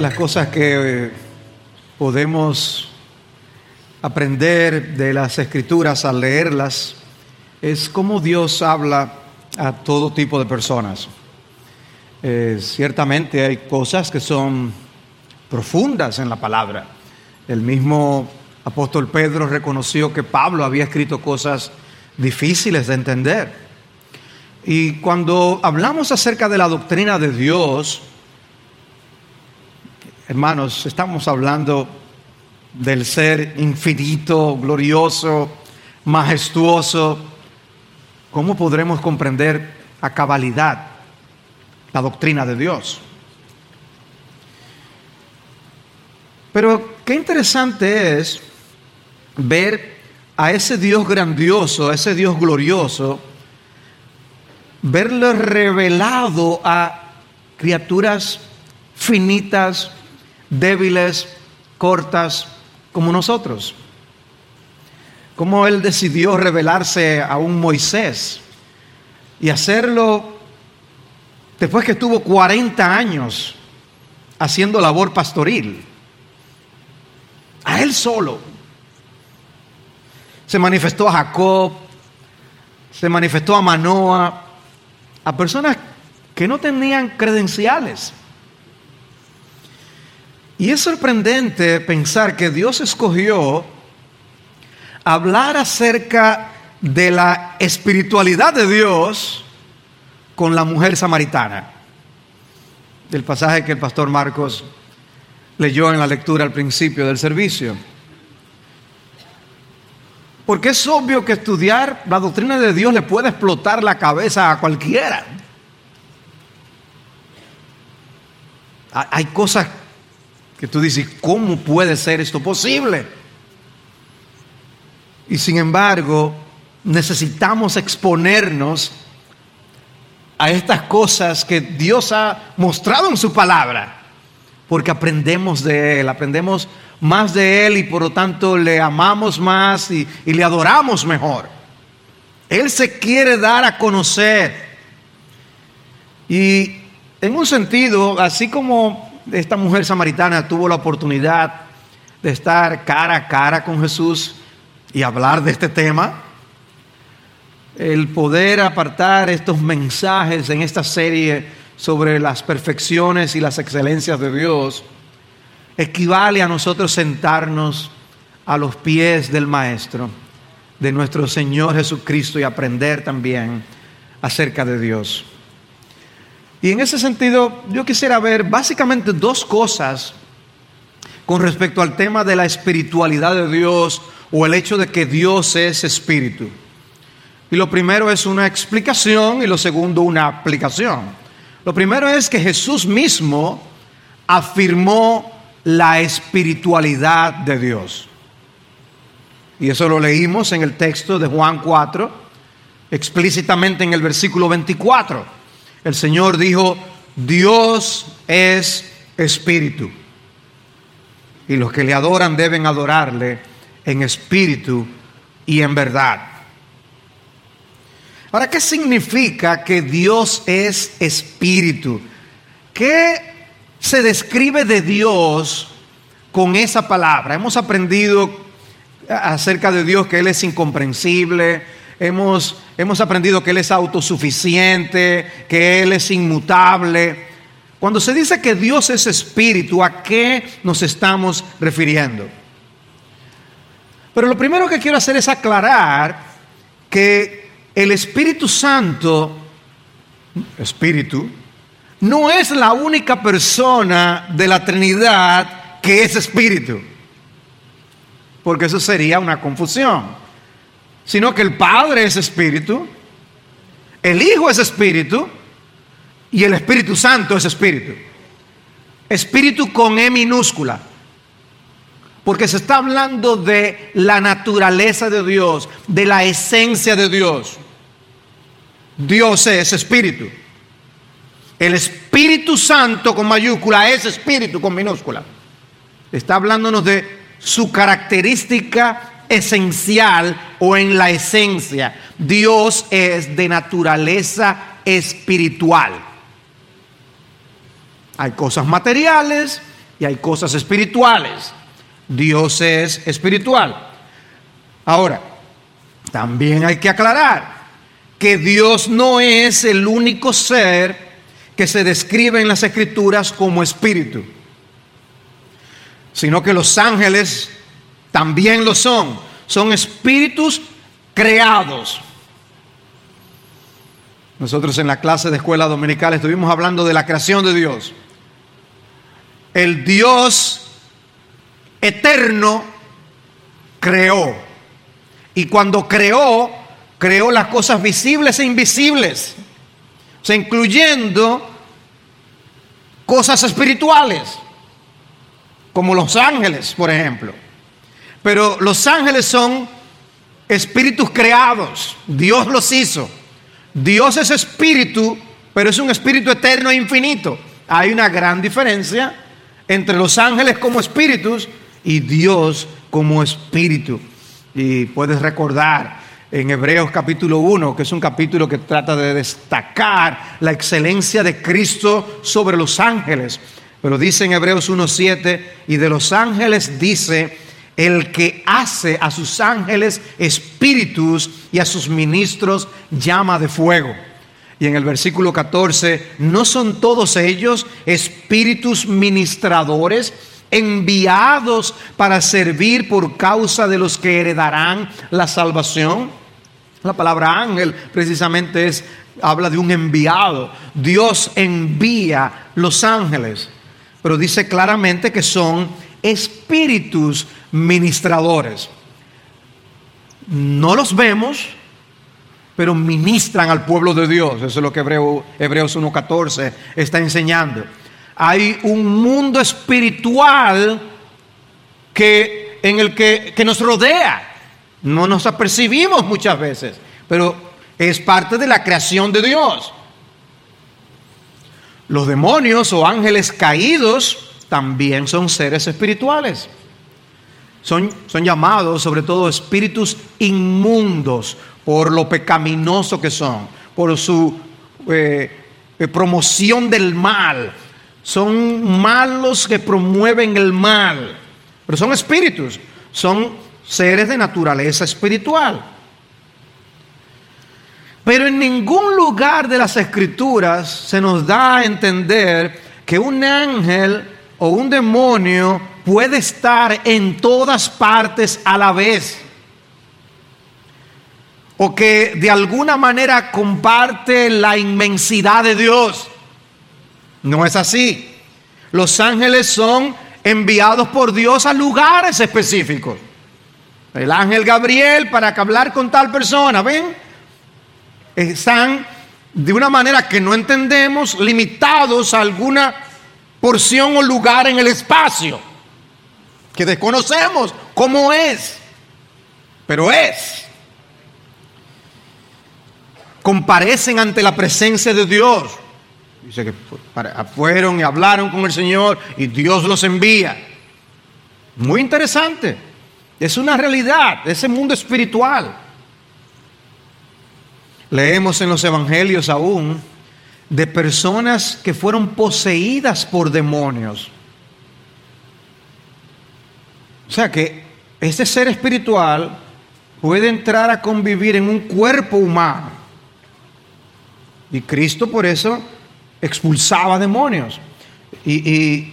las cosas que eh, podemos aprender de las escrituras al leerlas es cómo Dios habla a todo tipo de personas. Eh, ciertamente hay cosas que son profundas en la palabra. El mismo apóstol Pedro reconoció que Pablo había escrito cosas difíciles de entender. Y cuando hablamos acerca de la doctrina de Dios, hermanos, estamos hablando del ser infinito, glorioso, majestuoso. ¿Cómo podremos comprender a cabalidad la doctrina de Dios? Pero qué interesante es ver a ese Dios grandioso, a ese Dios glorioso, verlo revelado a criaturas finitas, débiles, cortas, como nosotros. Como Él decidió revelarse a un Moisés y hacerlo después que estuvo 40 años haciendo labor pastoril. A Él solo. Se manifestó a Jacob, se manifestó a Manoa, a personas que no tenían credenciales. Y es sorprendente pensar que Dios escogió hablar acerca de la espiritualidad de Dios con la mujer samaritana. Del pasaje que el pastor Marcos leyó en la lectura al principio del servicio. Porque es obvio que estudiar la doctrina de Dios le puede explotar la cabeza a cualquiera. Hay cosas que tú dices, ¿cómo puede ser esto posible? Y sin embargo, necesitamos exponernos a estas cosas que Dios ha mostrado en su palabra, porque aprendemos de Él, aprendemos más de Él y por lo tanto le amamos más y, le adoramos mejor. Él se quiere dar a conocer. Y en un sentido, así como esta mujer samaritana tuvo la oportunidad de estar cara a cara con Jesús y hablar de este tema, el poder apartar estos mensajes en esta serie sobre las perfecciones y las excelencias de Dios, equivale a nosotros sentarnos a los pies del Maestro, de nuestro Señor Jesucristo y aprender también acerca de Dios. Y en ese sentido, yo quisiera ver básicamente dos cosas con respecto al tema de la espiritualidad de Dios o el hecho de que Dios es espíritu. Y lo primero es una explicación y lo segundo una aplicación. Lo primero es que Jesús mismo afirmó la espiritualidad de Dios. Y eso lo leímos en el texto de Juan 4, explícitamente en el versículo 24. El Señor dijo, Dios es espíritu. Y los que le adoran deben adorarle en espíritu y en verdad. Ahora, ¿qué significa que Dios es espíritu? ¿Qué se describe de Dios con esa palabra. Hemos aprendido acerca de Dios que Él es incomprensible, hemos, hemos aprendido que Él es autosuficiente, que Él es inmutable. Cuando se dice que Dios es espíritu, ¿a qué nos estamos refiriendo? Pero lo primero que quiero hacer es aclarar que el Espíritu Santo, espíritu, no es la única persona de la Trinidad que es espíritu, porque eso sería una confusión, sino que el Padre es espíritu, el Hijo es espíritu y el Espíritu Santo es espíritu. Espíritu con E minúscula. Porque se está hablando de la naturaleza de Dios, de la esencia de Dios. Dios es espíritu. El Espíritu Santo con mayúscula es Espíritu con minúscula. Está hablándonos de su característica esencial o en la esencia. Dios es de naturaleza espiritual. Hay cosas materiales y hay cosas espirituales. Dios es espiritual. Ahora, también hay que aclarar que Dios no es el único ser que se describe en las escrituras como espíritu, sino que los ángeles también lo son. Son espíritus creados. Nosotros en la clase de escuela dominical estuvimos hablando de la creación de Dios. El Dios eterno creó. Y cuando creó, creó las cosas visibles e invisibles. O sea, incluyendo cosas espirituales, como los ángeles, por ejemplo. Pero los ángeles son espíritus creados. Dios los hizo. Dios es espíritu, pero es un espíritu eterno e infinito. Hay una gran diferencia entre los ángeles como espíritus y Dios como espíritu. Y puedes recordar en Hebreos capítulo 1, que es un capítulo que trata de destacar la excelencia de Cristo sobre los ángeles. Pero dice en Hebreos 1.7, y de los ángeles dice, el que hace a sus ángeles espíritus y a sus ministros llama de fuego. Y en el versículo 14, ¿no son todos ellos espíritus ministradores enviados para servir por causa de los que heredarán la salvación? La palabra ángel precisamente es habla de un enviado. Dios envía los ángeles, pero dice claramente que son espíritus ministradores. No los vemos, pero ministran al pueblo de Dios. Eso es lo que Hebreo, Hebreos 1.14 está enseñando. Hay un mundo espiritual que, en el que, que nos rodea. No nos apercibimos muchas veces, pero es parte de la creación de Dios. Los demonios o ángeles caídos también son seres espirituales. Son, son llamados sobre todo espíritus inmundos por lo pecaminoso que son, por su eh, eh, promoción del mal. Son malos que promueven el mal, pero son espíritus, son seres de naturaleza espiritual. Pero en ningún lugar de las escrituras se nos da a entender que un ángel o un demonio puede estar en todas partes a la vez. O que de alguna manera comparte la inmensidad de Dios. No es así. Los ángeles son enviados por Dios a lugares específicos. El ángel Gabriel para hablar con tal persona, ¿ven? Están de una manera que no entendemos, limitados a alguna porción o lugar en el espacio que desconocemos cómo es, pero es. Comparecen ante la presencia de Dios. Dice que fueron y hablaron con el Señor y Dios los envía. Muy interesante. Es una realidad, ese mundo espiritual. Leemos en los evangelios aún de personas que fueron poseídas por demonios. O sea que ese ser espiritual puede entrar a convivir en un cuerpo humano. Y Cristo por eso expulsaba demonios. Y,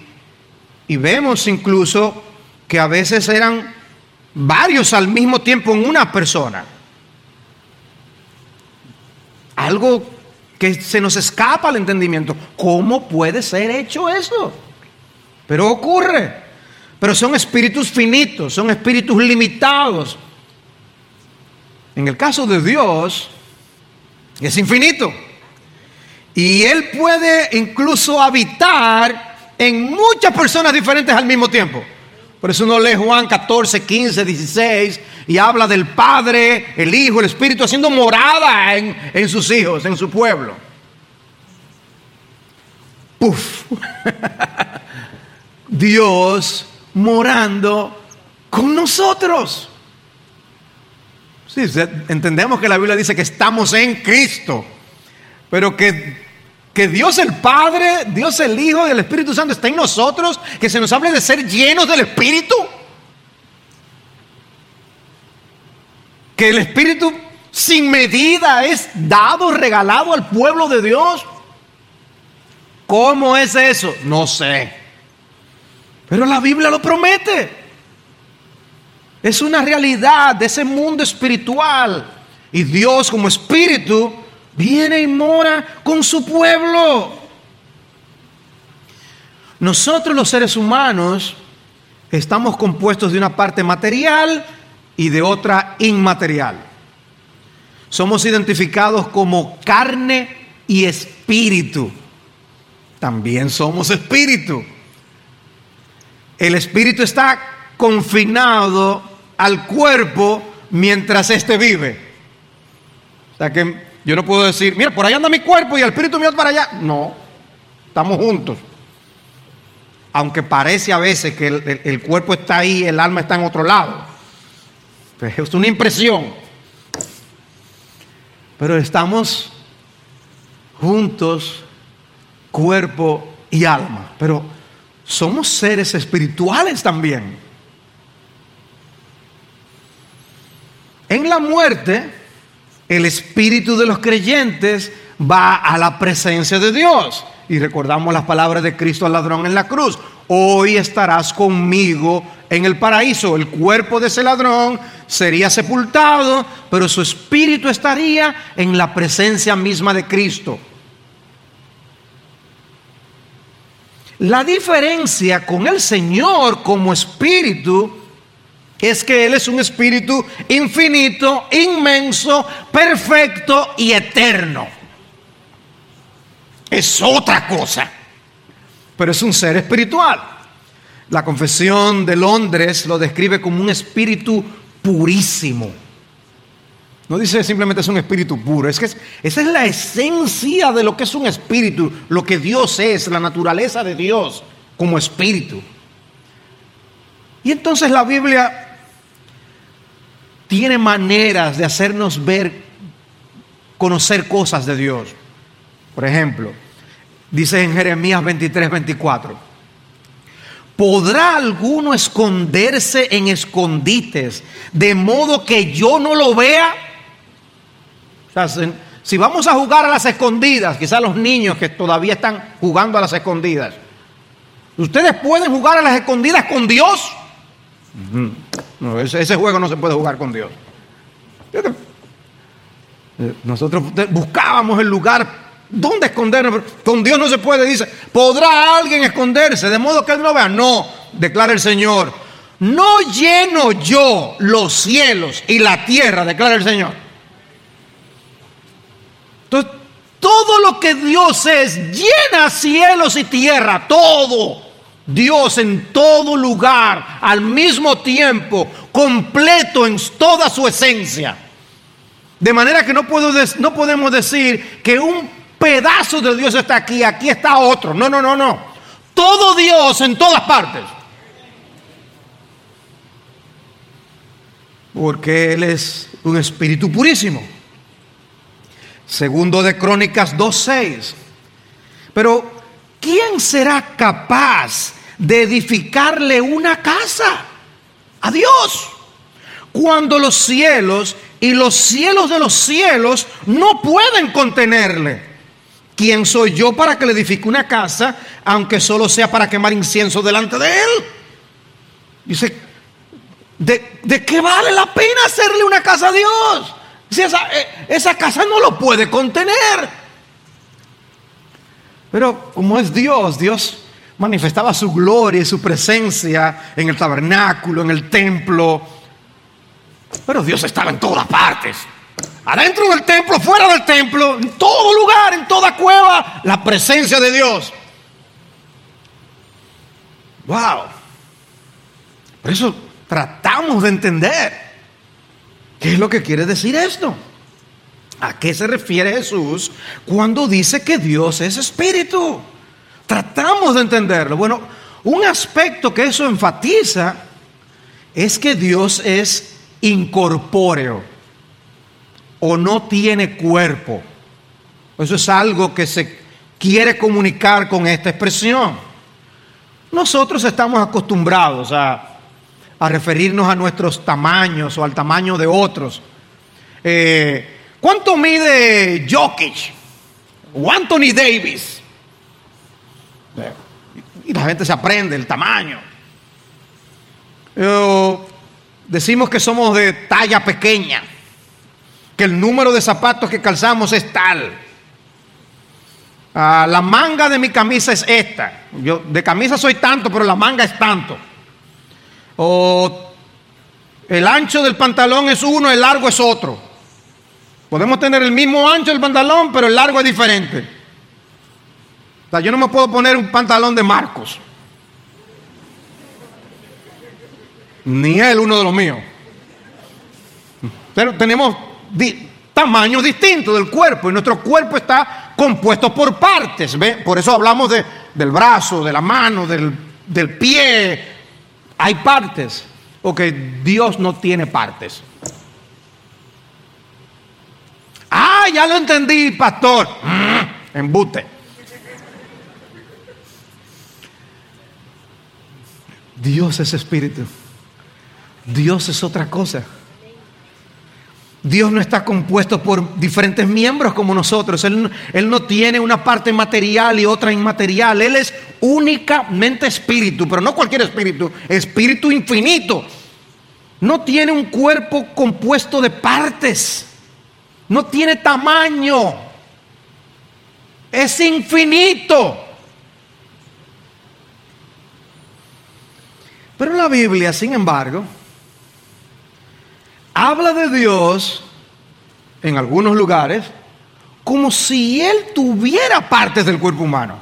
y, vemos incluso que a veces eran varios al mismo tiempo en una persona. Algo que se nos escapa al entendimiento. ¿Cómo puede ser hecho eso? Pero ocurre. Pero son espíritus finitos, son espíritus limitados. En el caso de Dios, es infinito. Y Él puede incluso habitar en muchas personas diferentes al mismo tiempo. Por eso uno lee Juan 14, 15, 16 y habla del Padre, el Hijo, el Espíritu haciendo morada en, en sus hijos, en su pueblo. Puf. Dios morando con nosotros. Sí, entendemos que la Biblia dice que estamos en Cristo, pero que que Dios el Padre, Dios el Hijo y el Espíritu Santo está en nosotros, que se nos hable de ser llenos del Espíritu. Que el Espíritu sin medida es dado, regalado al pueblo de Dios. ¿Cómo es eso? No sé. Pero la Biblia lo promete. Es una realidad de ese mundo espiritual. Y Dios como espíritu viene y mora con su pueblo. Nosotros los seres humanos estamos compuestos de una parte material y de otra inmaterial. Somos identificados como carne y espíritu. También somos espíritu. El espíritu está confinado al cuerpo mientras éste vive. O sea que yo no puedo decir, mira, por ahí anda mi cuerpo y el espíritu mío para allá. No, estamos juntos. Aunque parece a veces que el, cuerpo está ahí, el alma está en otro lado. Pues es una impresión. Pero estamos juntos, cuerpo y alma. Pero somos seres espirituales también. En la muerte, el espíritu de los creyentes va a la presencia de Dios. Y recordamos las palabras de Cristo al ladrón en la cruz. Hoy estarás conmigo en el paraíso. El cuerpo de ese ladrón sería sepultado, pero su espíritu estaría en la presencia misma de Cristo. La diferencia con el Señor como espíritu es que Él es un espíritu infinito, inmenso, perfecto y eterno. Es otra cosa, pero es un ser espiritual. La confesión de Londres lo describe como un espíritu purísimo. No dice simplemente es un espíritu puro, es que esa es la esencia de lo que es un espíritu, lo que Dios es, la naturaleza de Dios como espíritu. Y entonces la Biblia tiene maneras de hacernos ver, conocer cosas de Dios. Por ejemplo, dice en Jeremías 23, 24, ¿Podrá alguno esconderse en escondites de modo que yo no lo vea? Si vamos a jugar a las escondidas, quizás los niños que todavía están jugando a las escondidas, ¿ustedes pueden jugar a las escondidas con Dios? No, ese, ese juego no se puede jugar con Dios. Eh, nosotros buscábamos el lugar ¿Dónde escondernos? Con Dios no se puede, dice. ¿Podrá alguien esconderse de modo que él no vea? No, declara el Señor. No lleno yo los cielos y la tierra, declara el Señor. Entonces, todo lo que Dios es, llena cielos y tierra, todo. Dios en todo lugar, al mismo tiempo, completo en toda su esencia. De manera que no, puedo no podemos decir que un pedazo de Dios está aquí, aquí está otro. No, no, no, no. Todo Dios en todas partes. Porque Él es un espíritu purísimo. Segundo de Crónicas 2.6. Pero, ¿quién será capaz de edificarle una casa a Dios? Cuando los cielos y los cielos de los cielos no pueden contenerle. ¿Quién soy yo para que le edifique una casa, aunque solo sea para quemar incienso delante de él? Dice, ¿de, qué vale la pena hacerle una casa a Dios? Si esa, eh, esa casa no lo puede contener. Pero como es Dios, Dios manifestaba su gloria y su presencia en el tabernáculo, en el templo. Pero Dios estaba en todas partes. Adentro del templo, fuera del templo, en todo lugar, en toda cueva, la presencia de Dios. Wow. Por eso tratamos de entender qué es lo que quiere decir esto. ¿A qué se refiere Jesús cuando dice que Dios es espíritu? Tratamos de entenderlo. Bueno, un aspecto que eso enfatiza es que Dios es incorpóreo o no tiene cuerpo. Eso es algo que se, quiere comunicar con esta expresión. Nosotros estamos acostumbrados a, referirnos a nuestros tamaños o al tamaño de otros. Eh, ¿Cuánto mide Jokic o Anthony Davis? Y la gente se aprende el tamaño. decimos que somos de talla pequeña, que el número de zapatos que calzamos es tal. Ah, la manga de mi camisa es esta. Yo de camisa soy tanto, pero la manga es tanto. O el ancho del pantalón es uno, el largo es otro. Podemos tener el mismo ancho del pantalón, pero el largo es diferente. O sea, yo no me puedo poner un pantalón de Marcos. Ni él uno de los míos. Pero tenemos tamaños distintos del cuerpo y nuestro cuerpo está compuesto por partes. ¿ve? Por eso hablamos de, del brazo, de la mano, del, del pie. Hay partes. Ok, Dios no tiene partes. Ah, ya lo entendí, pastor. Mm, embute. Dios es espíritu. Dios es otra cosa. Dios no está compuesto por diferentes miembros como nosotros. Él, no tiene una parte material y otra inmaterial. Él es únicamente espíritu, pero no cualquier espíritu, espíritu infinito. No tiene un cuerpo compuesto de partes. No tiene tamaño. Es infinito. Pero la Biblia, sin embargo, habla de Dios en algunos lugares como si Él tuviera partes del cuerpo humano,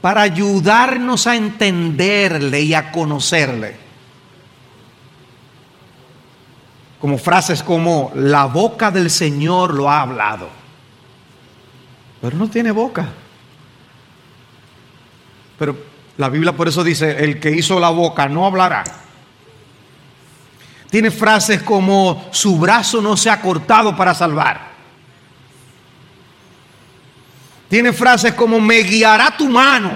para ayudarnos a entenderle y a conocerle. Como frases como, la boca del Señor lo ha hablado, pero no tiene boca. Pero la Biblia por eso dice, el que hizo la boca no hablará. Tiene frases como, su brazo no se ha cortado para salvar. Tiene frases como, me guiará tu mano.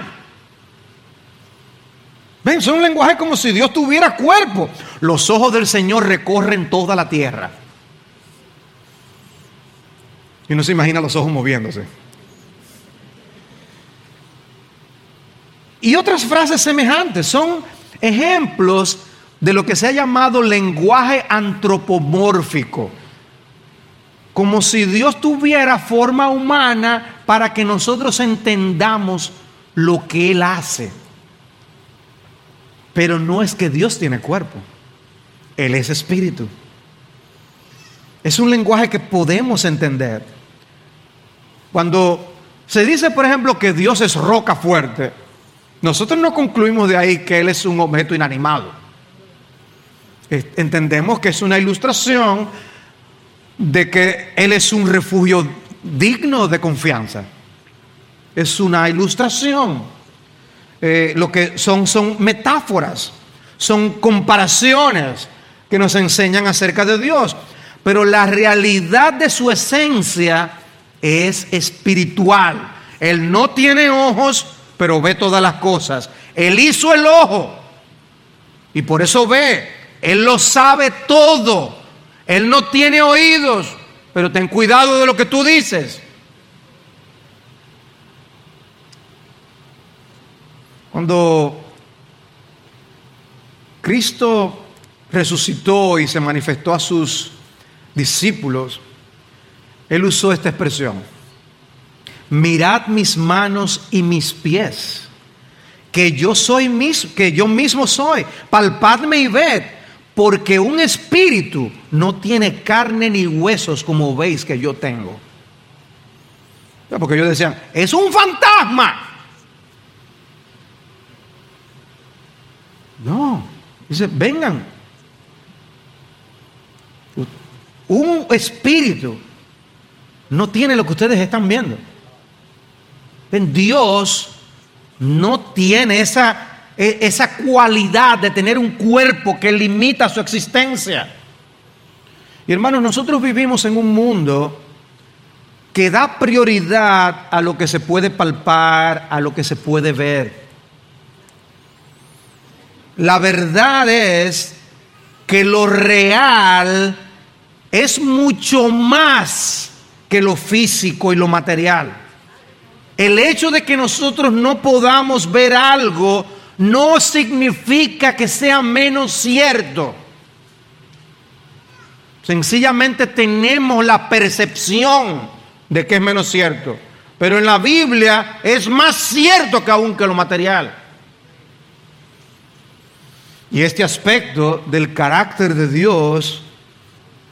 Ven, son un lenguaje como si Dios tuviera cuerpo. Los ojos del Señor recorren toda la tierra. Y no se imagina los ojos moviéndose. Y otras frases semejantes son ejemplos de lo que se ha llamado lenguaje antropomórfico. Como si Dios tuviera forma humana para que nosotros entendamos lo que Él hace. Pero no es que Dios tiene cuerpo. Él es espíritu. Es un lenguaje que podemos entender. Cuando se dice, por ejemplo, que Dios es roca fuerte, nosotros no concluimos de ahí que Él es un objeto inanimado. Entendemos que es una ilustración de que Él es un refugio digno de confianza. Es una ilustración. Eh, lo que son son metáforas, son comparaciones que nos enseñan acerca de Dios. Pero la realidad de su esencia es espiritual. Él no tiene ojos, pero ve todas las cosas. Él hizo el ojo y por eso ve. Él lo sabe todo. Él no tiene oídos, pero ten cuidado de lo que tú dices. Cuando Cristo resucitó y se manifestó a sus discípulos, Él usó esta expresión mirad mis manos y mis pies, que yo soy mismo, que yo mismo soy, palpadme y ved, porque un espíritu no tiene carne ni huesos como veis que yo tengo. Porque ellos decían, es un fantasma. No, dice, vengan. Un espíritu no tiene lo que ustedes están viendo. Dios no tiene esa, esa cualidad de tener un cuerpo que limita su existencia. Y hermanos, nosotros vivimos en un mundo que da prioridad a lo que se puede palpar, a lo que se puede ver. La verdad es que lo real es mucho más que lo físico y lo material. El hecho de que nosotros no podamos ver algo no significa que sea menos cierto. Sencillamente tenemos la percepción de que es menos cierto. Pero en la Biblia es más cierto que aún que lo material. Y este aspecto del carácter de Dios,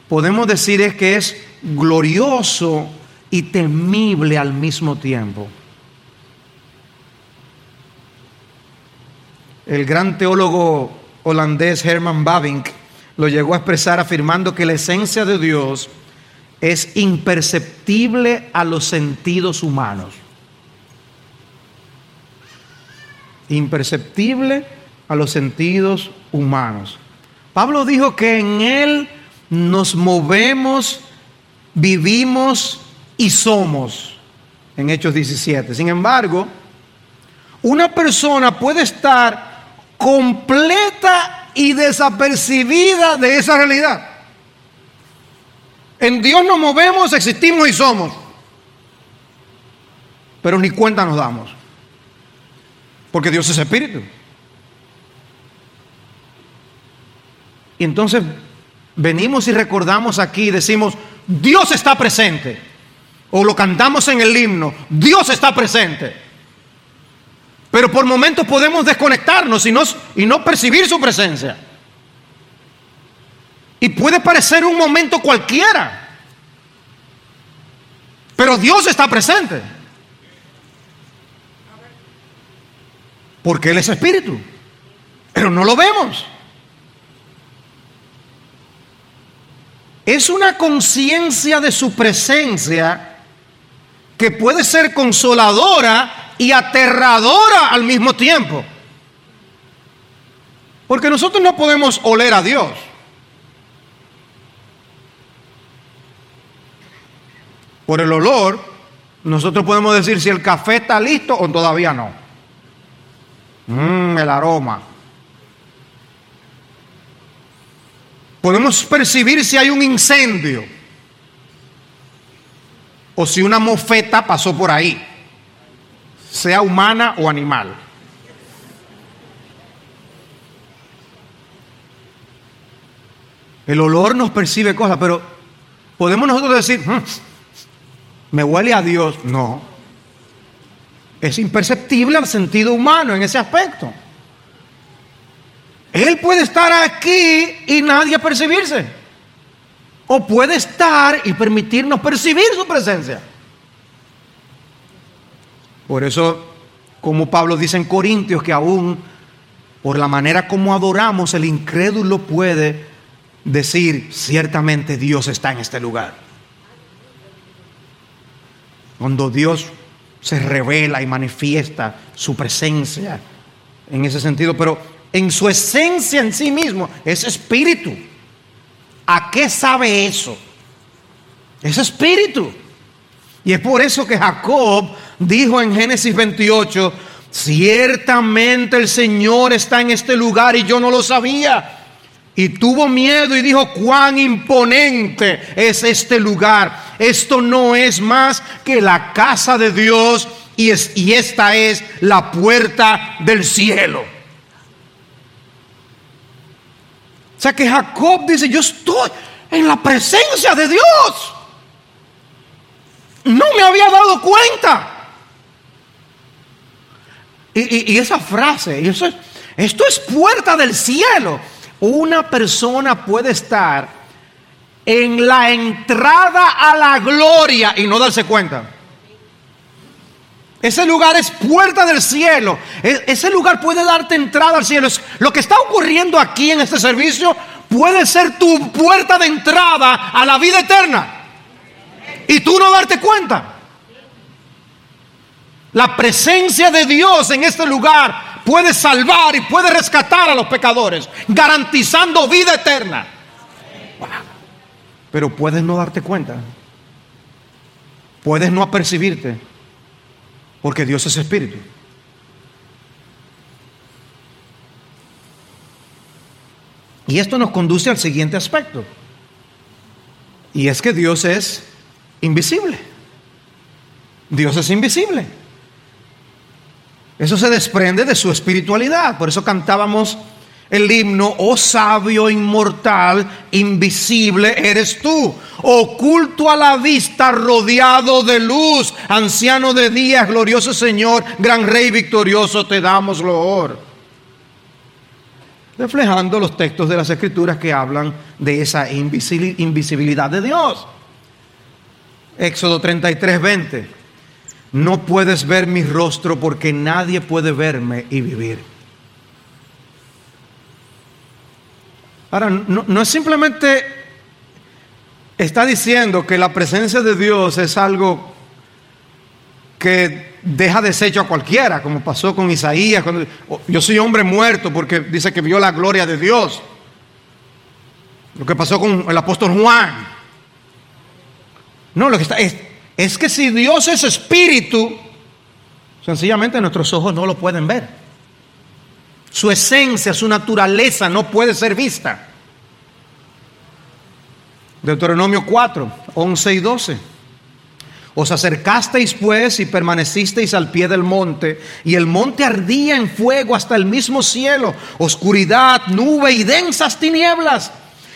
podemos decir es que es glorioso y temible al mismo tiempo. El gran teólogo holandés Herman Bavinck lo llegó a expresar afirmando que la esencia de Dios es imperceptible a los sentidos humanos. Imperceptible a los sentidos humanos. Pablo dijo que en Él nos movemos, vivimos y somos. En Hechos 17. Sin embargo, una persona puede estar completa y desapercibida de esa realidad. En Dios nos movemos, existimos y somos. Pero ni cuenta nos damos. Porque Dios es espíritu. Y entonces venimos y recordamos aquí y decimos, Dios está presente. O lo cantamos en el himno, Dios está presente. Pero por momentos podemos desconectarnos y no, y no percibir su presencia. Y puede parecer un momento cualquiera. Pero Dios está presente. Porque Él es espíritu. Pero no lo vemos. Es una conciencia de su presencia que puede ser consoladora y aterradora al mismo tiempo. Porque nosotros no podemos oler a Dios. Por el olor, nosotros podemos decir si el café está listo o todavía no. Mmm, el aroma. Podemos percibir si hay un incendio o si una mofeta pasó por ahí, sea humana o animal. El olor nos percibe cosas, pero podemos nosotros decir, hmm, me huele a Dios. No. Es imperceptible al sentido humano en ese aspecto. Él puede estar aquí y nadie percibirse. O puede estar y permitirnos percibir su presencia. Por eso, como Pablo dice en Corintios, que aún por la manera como adoramos, el incrédulo puede decir, ciertamente Dios está en este lugar. Cuando Dios se revela y manifiesta su presencia en ese sentido, pero en su esencia en sí mismo es espíritu. ¿A qué sabe eso? Es espíritu. Y es por eso que Jacob dijo en Génesis 28, ciertamente el Señor está en este lugar y yo no lo sabía. Y tuvo miedo y dijo, cuán imponente es este lugar. Esto no es más que la casa de Dios y, es, y esta es la puerta del cielo. O sea que Jacob dice, yo estoy en la presencia de Dios. No me había dado cuenta. Y, esa frase, esto es puerta del cielo. Una persona puede estar en la entrada a la gloria y no darse cuenta. Ese lugar es puerta del cielo. E, ese lugar puede darte entrada al cielo. Lo que está ocurriendo aquí en este servicio puede ser tu puerta de entrada a la vida eterna. Y tú no darte cuenta. La presencia de Dios en este lugar puede salvar y puede rescatar a los pecadores, garantizando vida eterna. Pero puedes no darte cuenta. puedes no apercibirte, porque Dios es espíritu. Y esto nos conduce al siguiente aspecto. Y es que Dios es invisible. Dios es invisible. Eso se desprende de su espiritualidad. Por eso cantábamos el himno, oh sabio inmortal, invisible eres tú, oculto a la vista, rodeado de luz, anciano de días, glorioso Señor, gran Rey victorioso, te damos loor reflejando los textos de las escrituras que hablan de esa invisibilidad de Dios. Éxodo 33, 20. No puedes ver mi rostro porque nadie puede verme y vivir. Ahora, no, no es simplemente está diciendo que la presencia de Dios es algo que deja deshecho a cualquiera, como pasó con Isaías. Cuando, oh, yo soy hombre muerto porque dice que vio la gloria de Dios. Lo que pasó con el apóstol Juan. No, lo que está es, es que si Dios es espíritu, sencillamente nuestros ojos no lo pueden ver. Su esencia, su naturaleza no puede ser vista. Deuteronomio 4, 11 y 12. Os acercasteis pues y permanecisteis al pie del monte, y el monte ardía en fuego hasta el mismo cielo, oscuridad, nube y densas tinieblas.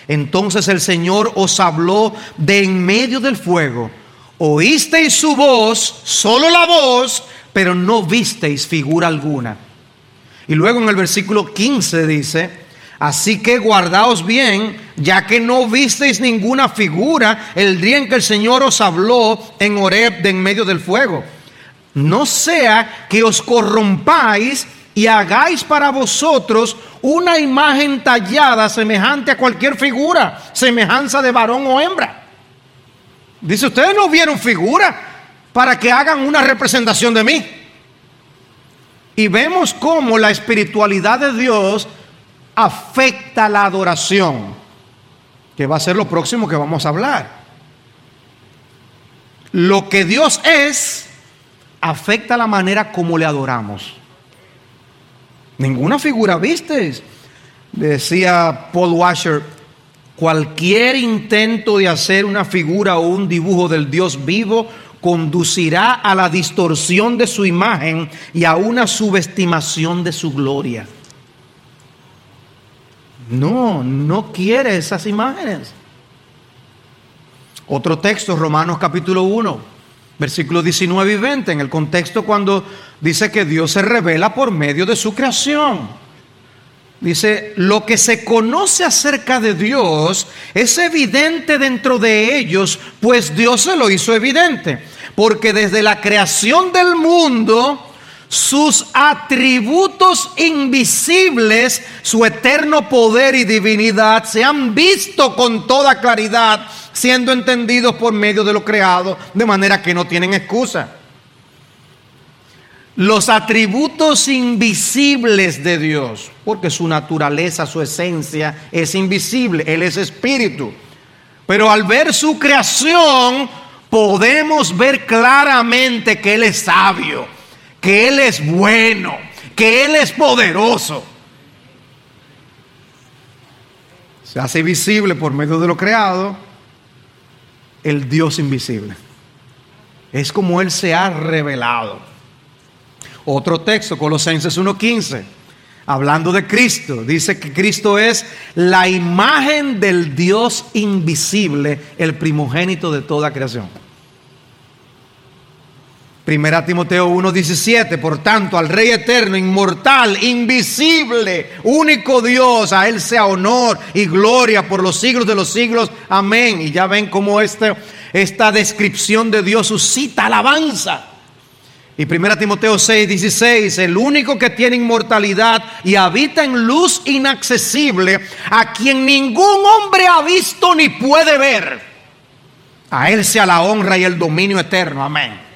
Entonces el Señor os habló de en medio del fuego. Oísteis su voz, solo la voz, pero no visteis figura alguna. Y luego en el versículo 15 dice, Así que guardaos bien, ya que no visteis ninguna figura el día en que el Señor os habló en Horeb de en medio del fuego. No sea que os corrompáis y hagáis para vosotros una imagen tallada semejante a cualquier figura, semejanza de varón o hembra. Dice, ustedes no vieron figura para que hagan una representación de mí. Y vemos cómo la espiritualidad de Dios afecta la adoración, que va a ser lo próximo que vamos a hablar. Lo que Dios es afecta la manera como le adoramos. Ninguna figura viste, decía Paul Washer, cualquier intento de hacer una figura o un dibujo del Dios vivo conducirá a la distorsión de su imagen y a una subestimación de su gloria. No, no quiere esas imágenes. Otro texto, Romanos capítulo 1, versículos 19 y 20, en el contexto cuando dice que Dios se revela por medio de su creación. Dice, lo que se conoce acerca de Dios es evidente dentro de ellos, pues Dios se lo hizo evidente. Porque desde la creación del mundo, sus atributos invisibles, su eterno poder y divinidad, se han visto con toda claridad, siendo entendidos por medio de lo creado, de manera que no tienen excusa. Los atributos invisibles de Dios, porque su naturaleza, su esencia es invisible, Él es espíritu. Pero al ver su creación, podemos ver claramente que Él es sabio que Él es bueno, que Él es poderoso. Se hace visible por medio de lo creado el Dios invisible. Es como Él se ha revelado. Otro texto, Colosenses 1.15, hablando de Cristo, dice que Cristo es la imagen del Dios invisible, el primogénito de toda creación. Primera Timoteo 1:17, por tanto, al Rey eterno, inmortal, invisible, único Dios, a Él sea honor y gloria por los siglos de los siglos. Amén. Y ya ven cómo este, esta descripción de Dios suscita alabanza. Y Primera Timoteo 6:16, el único que tiene inmortalidad y habita en luz inaccesible, a quien ningún hombre ha visto ni puede ver. A Él sea la honra y el dominio eterno. Amén.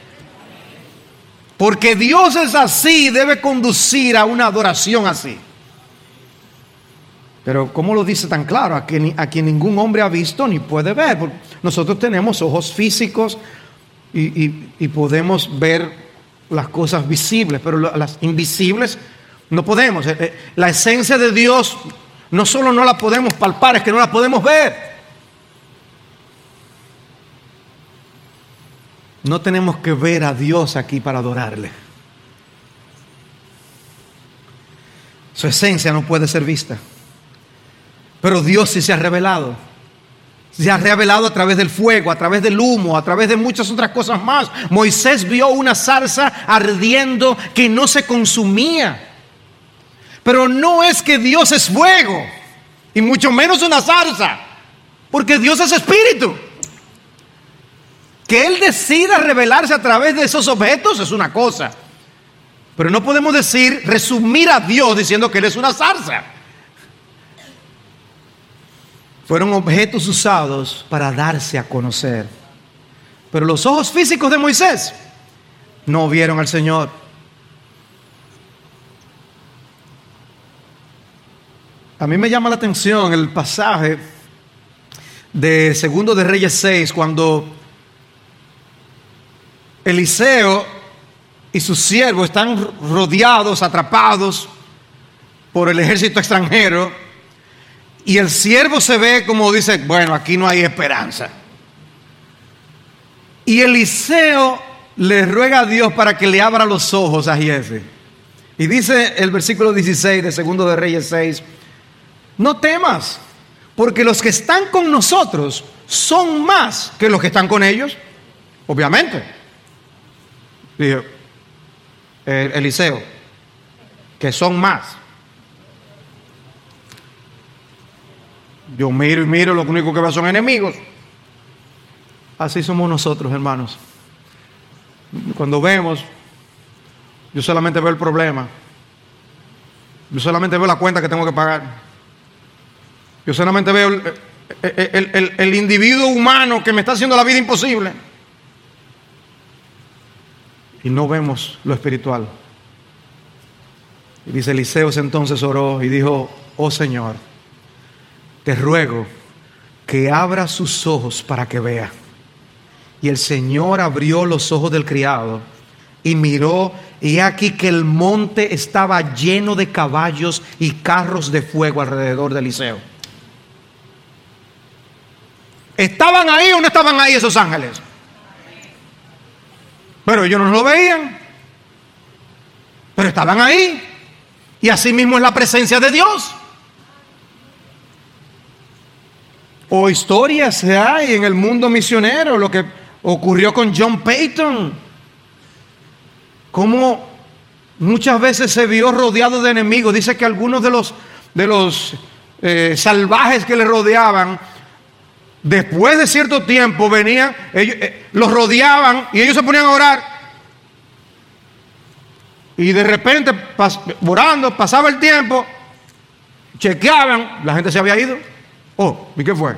Porque Dios es así, debe conducir a una adoración así. Pero ¿cómo lo dice tan claro? A quien, ningún hombre ha visto ni puede ver. nosotros tenemos ojos físicos, y, podemos ver las cosas visibles, pero las invisibles no podemos. Eh, eh, la esencia de Dios no solo no la podemos palpar, es que no la podemos ver. No tenemos que ver a Dios aquí para adorarle. Su esencia no puede ser vista. Pero Dios sí se ha revelado. Se ha revelado a través del fuego, a través del humo, a través de muchas otras cosas más. Moisés vio una zarza ardiendo que no se consumía. Pero no es que Dios es fuego, y mucho menos una zarza, porque Dios es espíritu. Que Él decida revelarse a través de esos objetos es una cosa. Pero no podemos decir, resumir a Dios diciendo que Él es una zarza fueron objetos usados para darse a conocer. Pero los ojos físicos de Moisés no vieron al Señor. A mí me llama la atención el pasaje de Segundo de Reyes 6, cuando Eliseo y sus siervos están rodeados, atrapados por el ejército extranjero y el siervo se ve como dice, bueno, aquí no hay esperanza. Y Eliseo le ruega a Dios para que le abra los ojos a Giese. Y dice el versículo 16 de Segundo de Reyes 6, no temas, porque los que están con nosotros son más que los que están con ellos. Obviamente. Dijo eh, Eliseo, que son más. Yo miro y miro, lo único que veo son enemigos. Así somos nosotros, hermanos. Cuando vemos, yo solamente veo el problema. Yo solamente veo la cuenta que tengo que pagar. Yo solamente veo el, el, individuo humano que me está haciendo la vida imposible. Y no vemos lo espiritual. Y dice Eliseo entonces oró y dijo, oh Señor, te ruego que abra sus ojos para que vea. Y el Señor abrió los ojos del criado y miró, y aquí que el monte estaba lleno de caballos y carros de fuego alrededor de Eliseo. ¿Estaban ahí o no estaban ahí esos ángeles? Pero ellos no lo veían. Pero estaban ahí. Y así mismo es la presencia de Dios. O historias hay en el mundo misionero, lo que ocurrió con John Payton. Cómo muchas veces se vio rodeado de enemigos. Dice que algunos de los, de los eh, salvajes que le rodeaban, después de cierto tiempo venían, ellos, eh, los rodeaban y ellos se ponían a orar. Y de repente, orando, pasaba el tiempo, chequeaban, la gente se había ido. Oh, ¿y qué fue?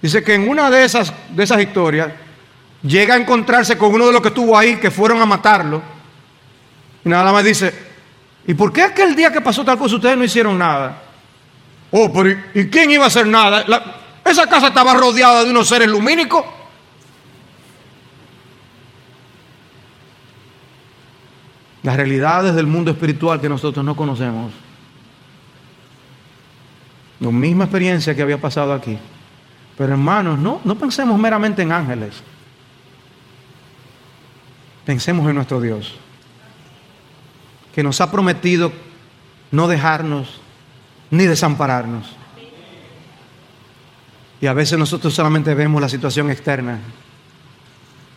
Dice que en una de esas, de esas historias llega a encontrarse con uno de los que estuvo ahí, que fueron a matarlo. Y nada más dice, ¿y por qué aquel día que pasó tal cosa ustedes no hicieron nada? Oh, pero ¿y quién iba a hacer nada? Esa casa estaba rodeada de unos seres lumínicos. Las realidades del mundo espiritual que nosotros no conocemos. La misma experiencia que había pasado aquí. Pero hermanos, no, no pensemos meramente en ángeles. Pensemos en nuestro Dios, que nos ha prometido no dejarnos ni desampararnos. Y a veces nosotros solamente vemos la situación externa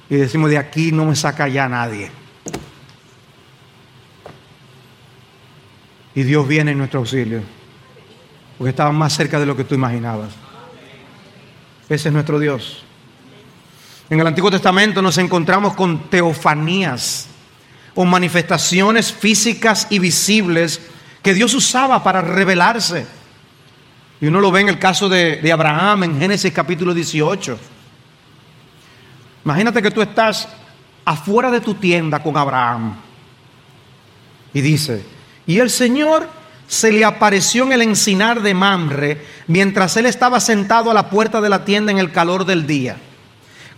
y decimos, de aquí no me saca ya nadie. Y Dios viene en nuestro auxilio porque estaban más cerca de lo que tú imaginabas. Ese es nuestro Dios. En el Antiguo Testamento nos encontramos con teofanías o manifestaciones físicas y visibles que Dios usaba para revelarse. Y uno lo ve en el caso de, Abraham en Génesis capítulo 18. Imagínate que tú estás afuera de tu tienda con Abraham. Y dice, y el Señor se le apareció en el encinar de Mamre mientras él estaba sentado a la puerta de la tienda en el calor del día.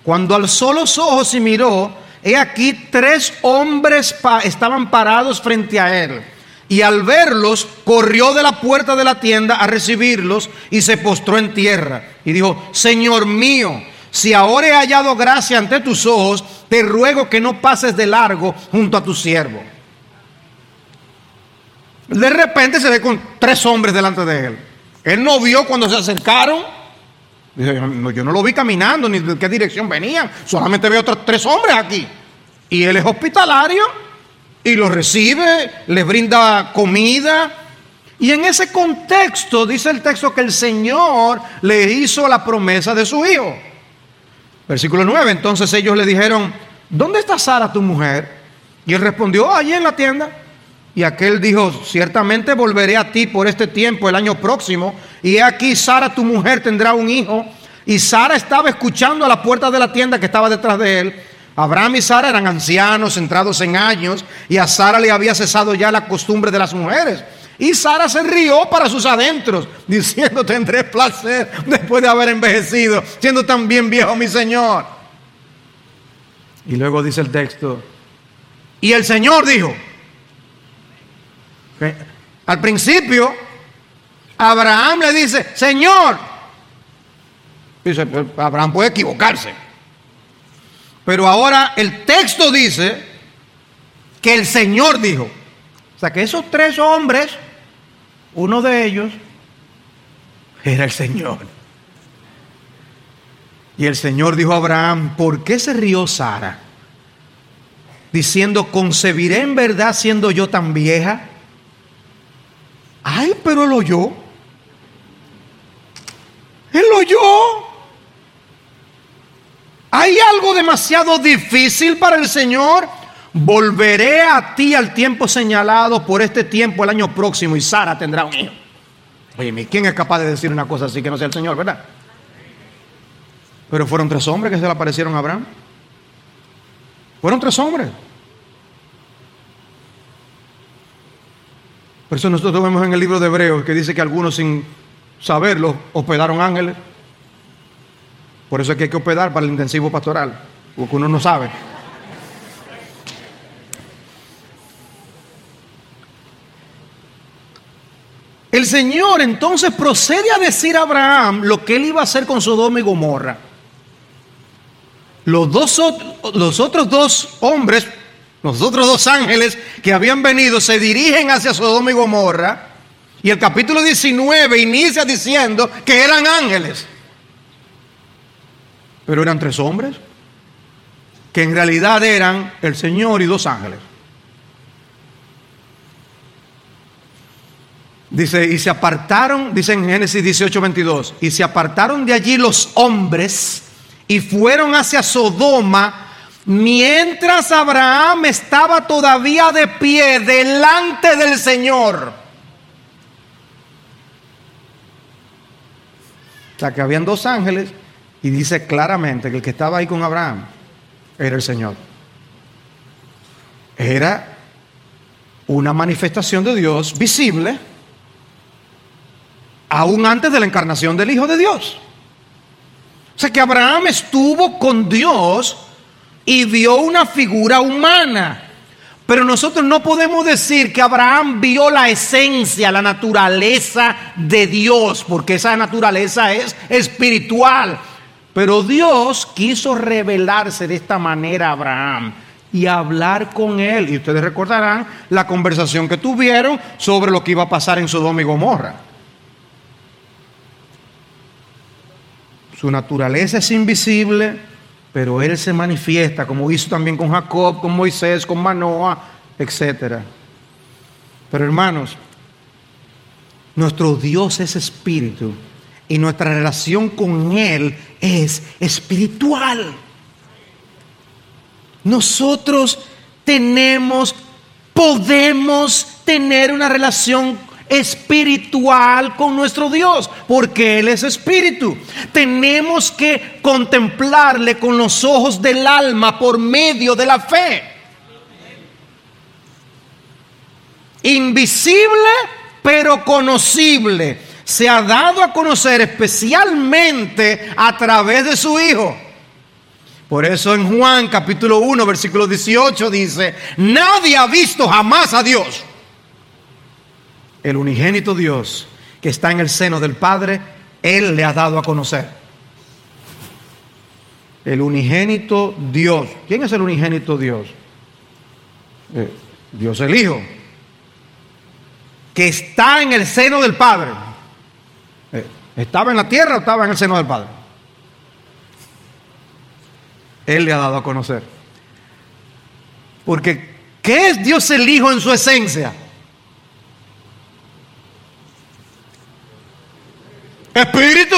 Cuando alzó los ojos y miró, he aquí tres hombres estaban parados frente a él. Y al verlos, corrió de la puerta de la tienda a recibirlos y se postró en tierra. Y dijo, Señor mío, si ahora he hallado gracia ante tus ojos, te ruego que no pases de largo junto a tu siervo. De repente se ve con tres hombres delante de él. Él no vio cuando se acercaron. yo no lo vi caminando ni de qué dirección venían. Solamente veo otros tres hombres aquí. Y él es hospitalario y los recibe, les brinda comida. Y en ese contexto dice el texto que el Señor le hizo la promesa de su hijo. Versículo 9, entonces ellos le dijeron, ¿dónde está Sara tu mujer? Y él respondió, allí en la tienda. Y aquel dijo, ciertamente volveré a ti por este tiempo, el año próximo, y aquí Sara tu mujer tendrá un hijo. Y Sara estaba escuchando a la puerta de la tienda que estaba detrás de él. Abraham y Sara eran ancianos, centrados en años, y a Sara le había cesado ya la costumbre de las mujeres. Y Sara se rió para sus adentros, diciendo, tendré placer después de haber envejecido, siendo tan bien viejo mi Señor. Y luego dice el texto, y el Señor dijo, al principio, Abraham le dice, Señor, Abraham puede equivocarse. Pero ahora el texto dice que el Señor dijo. O sea que esos tres hombres, uno de ellos era el Señor. Y el Señor dijo a Abraham, ¿por qué se rió Sara? Diciendo, ¿concebiré en verdad siendo yo tan vieja? Ay, pero él oyó. Él oyó. ¿Hay algo demasiado difícil para el Señor? Volveré a ti al tiempo señalado por este tiempo el año próximo y Sara tendrá un hijo. Oye, ¿quién es capaz de decir una cosa así que no sea el Señor, verdad? Pero fueron tres hombres que se le aparecieron a Abraham. Fueron tres hombres. Por eso nosotros vemos en el libro de Hebreos que dice que algunos sin saberlo hospedaron ángeles. Por eso es que hay que hospedar para el intensivo pastoral, porque uno no sabe. El Señor entonces procede a decir a Abraham lo que él iba a hacer con Sodoma y Gomorra. Los, dos, los otros dos hombres, los otros dos ángeles que habían venido, se dirigen hacia Sodoma y Gomorra. Y el capítulo 19 inicia diciendo que eran ángeles. Pero eran tres hombres que en realidad eran el Señor y dos ángeles. Dice, y se apartaron, dice en Génesis 18, 22, y se apartaron de allí los hombres y fueron hacia Sodoma mientras Abraham estaba todavía de pie delante del Señor. O sea que habían dos ángeles y dice claramente que el que estaba ahí con Abraham era el Señor. Era una manifestación de Dios visible aún antes de la encarnación del Hijo de Dios. O sea que Abraham estuvo con Dios y vio una figura humana. Pero nosotros no podemos decir que Abraham vio la esencia, la naturaleza de Dios, porque esa naturaleza es espiritual. Pero Dios quiso revelarse de esta manera a Abraham y hablar con él. Y ustedes recordarán la conversación que tuvieron sobre lo que iba a pasar en Sodoma y Gomorra. Su naturaleza es invisible, pero él se manifiesta, como hizo también con Jacob, con Moisés, con Manoah, etc. Pero hermanos, nuestro Dios es espíritu y nuestra relación con Él es espiritual. Nosotros tenemos, podemos tener una relación espiritual con nuestro Dios, porque Él es espíritu. Tenemos que contemplarle con los ojos del alma por medio de la fe. Invisible, pero conocible se ha dado a conocer especialmente a través de su Hijo. Por eso en Juan capítulo 1, versículo 18 dice, nadie ha visto jamás a Dios. El unigénito Dios que está en el seno del Padre, Él le ha dado a conocer. El unigénito Dios. ¿Quién es el unigénito Dios? Eh, Dios el Hijo. Que está en el seno del Padre. ¿Estaba en la tierra o estaba en el seno del Padre? Él le ha dado a conocer. Porque, ¿qué es Dios el Hijo en su esencia? Espíritu.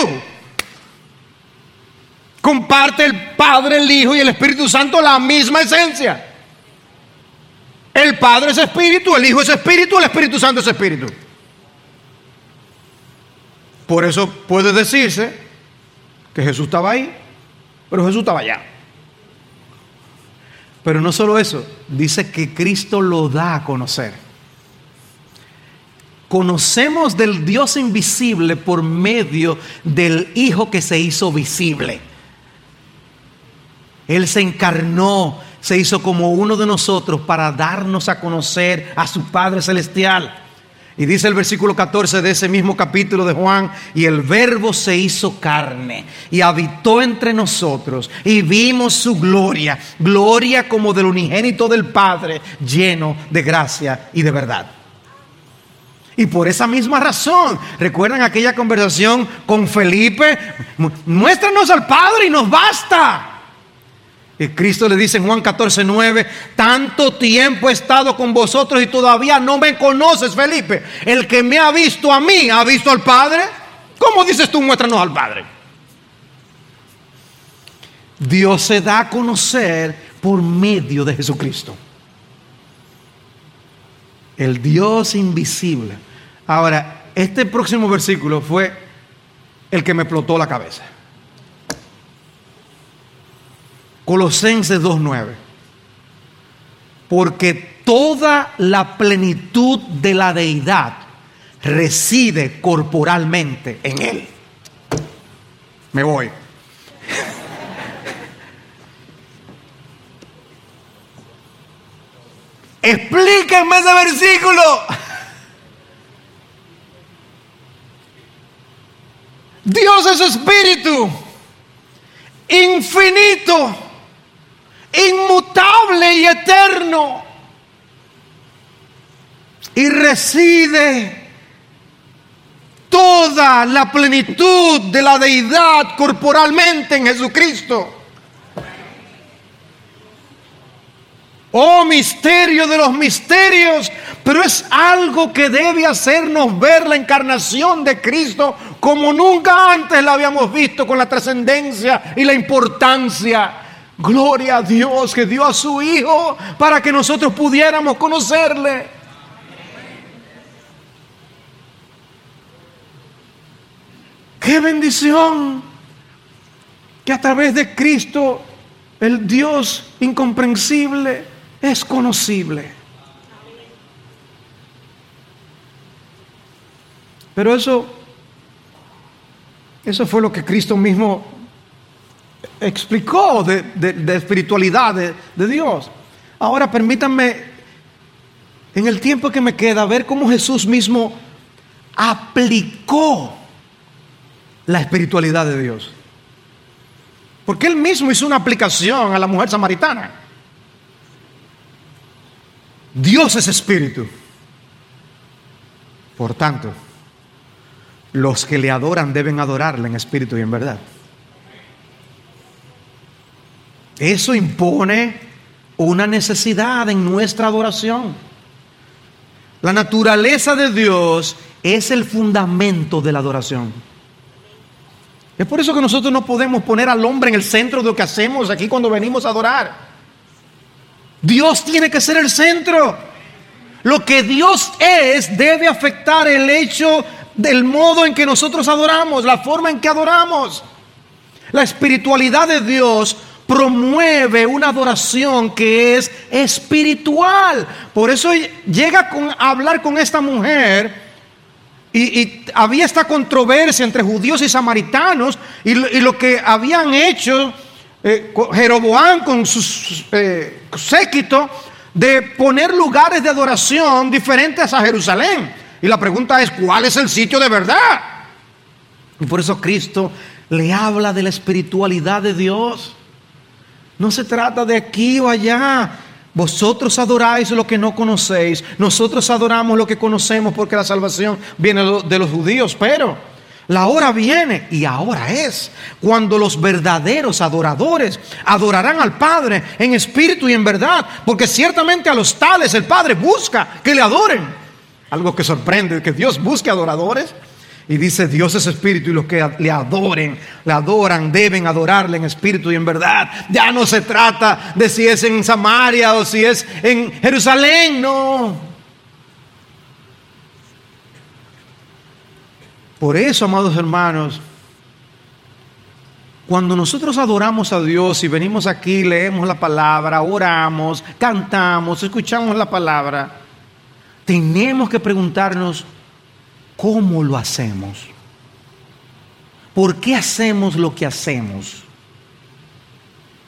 Comparte el Padre, el Hijo y el Espíritu Santo la misma esencia. El Padre es Espíritu, el Hijo es Espíritu, el Espíritu Santo es Espíritu. Por eso puede decirse que Jesús estaba ahí, pero Jesús estaba allá. Pero no solo eso, dice que Cristo lo da a conocer. Conocemos del Dios invisible por medio del Hijo que se hizo visible. Él se encarnó, se hizo como uno de nosotros para darnos a conocer a su Padre Celestial. Y dice el versículo 14 de ese mismo capítulo de Juan, y el verbo se hizo carne y habitó entre nosotros y vimos su gloria, gloria como del unigénito del Padre, lleno de gracia y de verdad. Y por esa misma razón, recuerdan aquella conversación con Felipe, muéstranos al Padre y nos basta. Cristo le dice en Juan 14, 9, tanto tiempo he estado con vosotros y todavía no me conoces, Felipe. El que me ha visto a mí, ha visto al Padre. ¿Cómo dices tú, muéstranos al Padre? Dios se da a conocer por medio de Jesucristo. El Dios invisible. Ahora, este próximo versículo fue el que me explotó la cabeza. Colosenses 2.9. Porque toda la plenitud de la deidad reside corporalmente en Él. Me voy. Explíquenme ese versículo. Dios es espíritu, infinito inmutable y eterno. Y reside toda la plenitud de la deidad corporalmente en Jesucristo. Oh misterio de los misterios, pero es algo que debe hacernos ver la encarnación de Cristo como nunca antes la habíamos visto con la trascendencia y la importancia Gloria a Dios que dio a su Hijo para que nosotros pudiéramos conocerle. Qué bendición que a través de Cristo el Dios incomprensible es conocible. Pero eso, eso fue lo que Cristo mismo explicó de, espiritualidad de, Dios. Ahora permítanme, en el tiempo que me queda, ver cómo Jesús mismo aplicó la espiritualidad de Dios. Porque él mismo hizo una aplicación a la mujer samaritana. Dios es espíritu. Por tanto, los que le adoran deben adorarle en espíritu y en verdad. Eso impone una necesidad en nuestra adoración. La naturaleza de Dios es el fundamento de la adoración. Es por eso que nosotros no podemos poner al hombre en el centro de lo que hacemos aquí cuando venimos a adorar. Dios tiene que ser el centro. Lo que Dios es debe afectar el hecho del modo en que nosotros adoramos, la forma en que adoramos. La espiritualidad de Dios promueve una adoración que es espiritual. Por eso llega a hablar con esta mujer. Y, había esta controversia entre judíos y samaritanos y lo, que habían hecho eh, Jeroboam con su eh, séquito de poner lugares de adoración diferentes a Jerusalén. Y la pregunta es, ¿cuál es el sitio de verdad? Y por eso Cristo le habla de la espiritualidad de Dios. No se trata de aquí o allá. Vosotros adoráis lo que no conocéis. Nosotros adoramos lo que conocemos porque la salvación viene de los judíos. Pero la hora viene y ahora es cuando los verdaderos adoradores adorarán al Padre en espíritu y en verdad. Porque ciertamente a los tales el Padre busca que le adoren. Algo que sorprende, que Dios busque adoradores. Y dice, Dios es espíritu y los que le adoren, le adoran, deben adorarle en espíritu y en verdad. Ya no se trata de si es en Samaria o si es en Jerusalén, no. Por eso, amados hermanos, cuando nosotros adoramos a Dios y venimos aquí, leemos la palabra, oramos, cantamos, escuchamos la palabra, tenemos que preguntarnos, ¿Cómo lo hacemos? ¿Por qué hacemos lo que hacemos?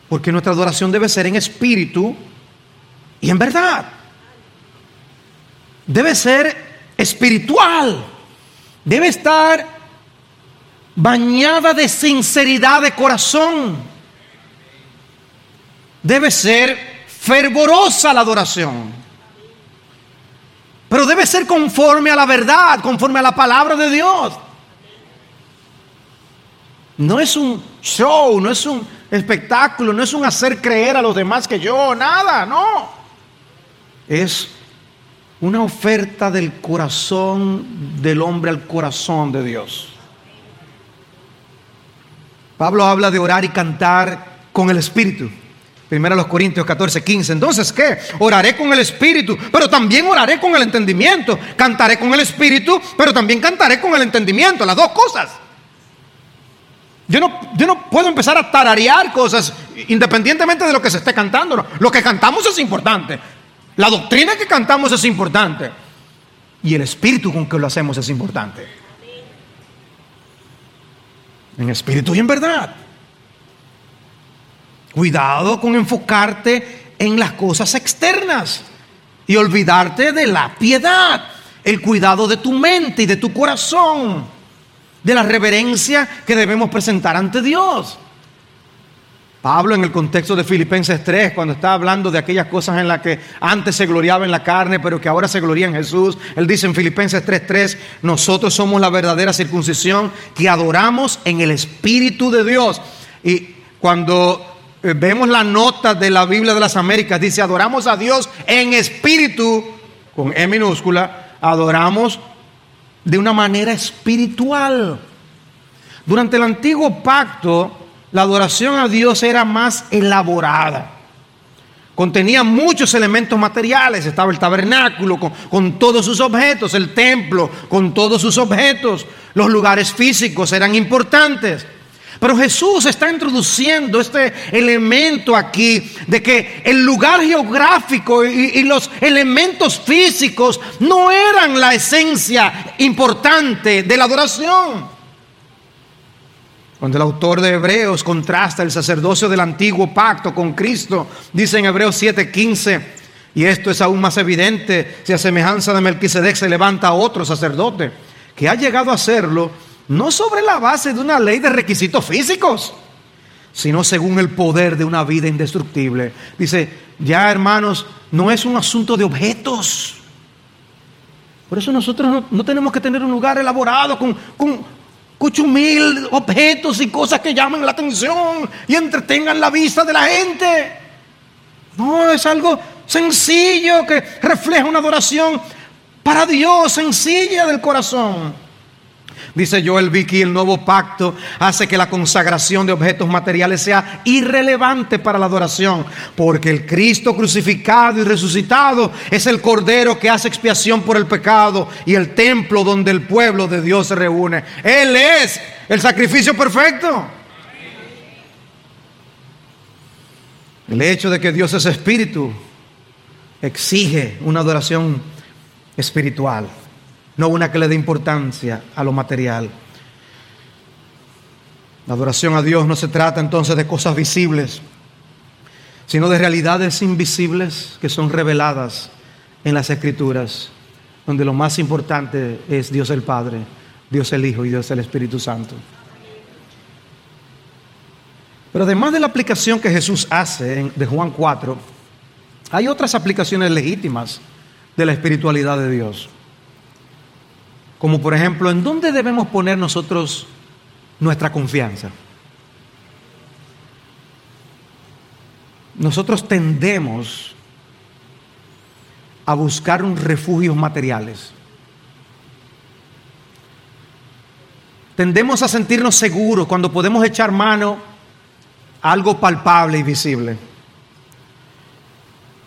Porque nuestra adoración debe ser en espíritu y en verdad. Debe ser espiritual. Debe estar bañada de sinceridad de corazón. Debe ser fervorosa la adoración. Pero debe ser conforme a la verdad, conforme a la palabra de Dios. No es un show, no es un espectáculo, no es un hacer creer a los demás que yo, nada, no. Es una oferta del corazón del hombre al corazón de Dios. Pablo habla de orar y cantar con el Espíritu. Primero los Corintios 14, 15. Entonces, ¿qué? Oraré con el Espíritu, pero también oraré con el entendimiento. Cantaré con el Espíritu, pero también cantaré con el entendimiento. Las dos cosas. Yo no, yo no puedo empezar a tararear cosas independientemente de lo que se esté cantando. Lo que cantamos es importante. La doctrina que cantamos es importante. Y el espíritu con que lo hacemos es importante. En espíritu y en verdad. Cuidado con enfocarte en las cosas externas y olvidarte de la piedad, el cuidado de tu mente y de tu corazón, de la reverencia que debemos presentar ante Dios. Pablo en el contexto de Filipenses 3, cuando está hablando de aquellas cosas en las que antes se gloriaba en la carne, pero que ahora se gloria en Jesús, él dice en Filipenses 3:3, nosotros somos la verdadera circuncisión que adoramos en el Espíritu de Dios. Y cuando vemos la nota de la Biblia de las Américas, dice, adoramos a Dios en espíritu, con E minúscula, adoramos de una manera espiritual. Durante el antiguo pacto, la adoración a Dios era más elaborada. Contenía muchos elementos materiales. Estaba el tabernáculo con, con, todos sus objetos, el templo con todos sus objetos. Los lugares físicos eran importantes. Pero Jesús está introduciendo este elemento aquí de que el lugar geográfico y, los elementos físicos no eran la esencia importante de la adoración. Cuando el autor de Hebreos contrasta el sacerdocio del antiguo pacto con Cristo, dice en Hebreos 7:15, y esto es aún más evidente si a semejanza de Melquisedec se levanta otro sacerdote, que ha llegado a serlo no sobre la base de una ley de requisitos físicos, sino según el poder de una vida indestructible. Dice, ya hermanos, no es un asunto de objetos. Por eso nosotros no, tenemos que tener un lugar elaborado con, con cuchumil objetos y cosas que llaman la atención y entretengan la vista de la gente. No, es algo sencillo que refleja una adoración para Dios, sencilla del corazón. Dice Joel Vicky, el nuevo pacto hace que la consagración de objetos materiales sea irrelevante para la adoración, porque el Cristo crucificado y resucitado es el Cordero que hace expiación por el pecado y el templo donde el pueblo de Dios se reúne. Él es el sacrificio perfecto. El hecho de que Dios es espíritu exige una adoración espiritual no una que le dé importancia a lo material. La adoración a Dios no se trata entonces de cosas visibles, sino de realidades invisibles que son reveladas en las Escrituras, donde lo más importante es Dios el Padre, Dios el Hijo y Dios el Espíritu Santo. Pero además de la aplicación que Jesús hace de Juan 4, hay otras aplicaciones legítimas de la espiritualidad de Dios. Como por ejemplo, ¿en dónde debemos poner nosotros nuestra confianza? Nosotros tendemos a buscar un refugios materiales. Tendemos a sentirnos seguros cuando podemos echar mano a algo palpable y visible.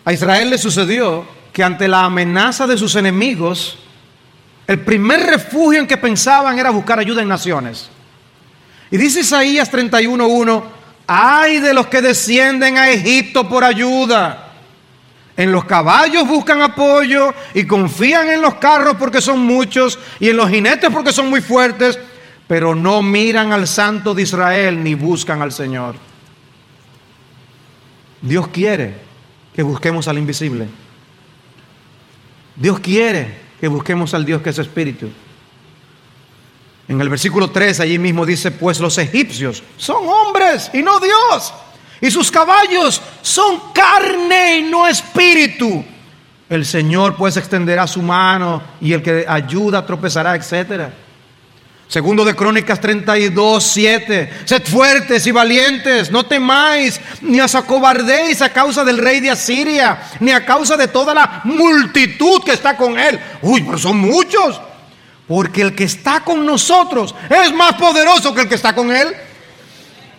A Israel le sucedió que ante la amenaza de sus enemigos, el primer refugio en que pensaban era buscar ayuda en naciones. Y dice Isaías 31.1, ay de los que descienden a Egipto por ayuda. En los caballos buscan apoyo y confían en los carros porque son muchos y en los jinetes porque son muy fuertes, pero no miran al Santo de Israel ni buscan al Señor. Dios quiere que busquemos al invisible. Dios quiere que busquemos al Dios que es espíritu. En el versículo 3 allí mismo dice, pues los egipcios son hombres y no Dios. Y sus caballos son carne y no espíritu. El Señor pues extenderá su mano y el que ayuda tropezará, etcétera. Segundo de Crónicas 32, 7. Sed fuertes y valientes, no temáis, ni os acobardéis a causa del rey de Asiria, ni a causa de toda la multitud que está con él. Uy, pero son muchos. Porque el que está con nosotros es más poderoso que el que está con él.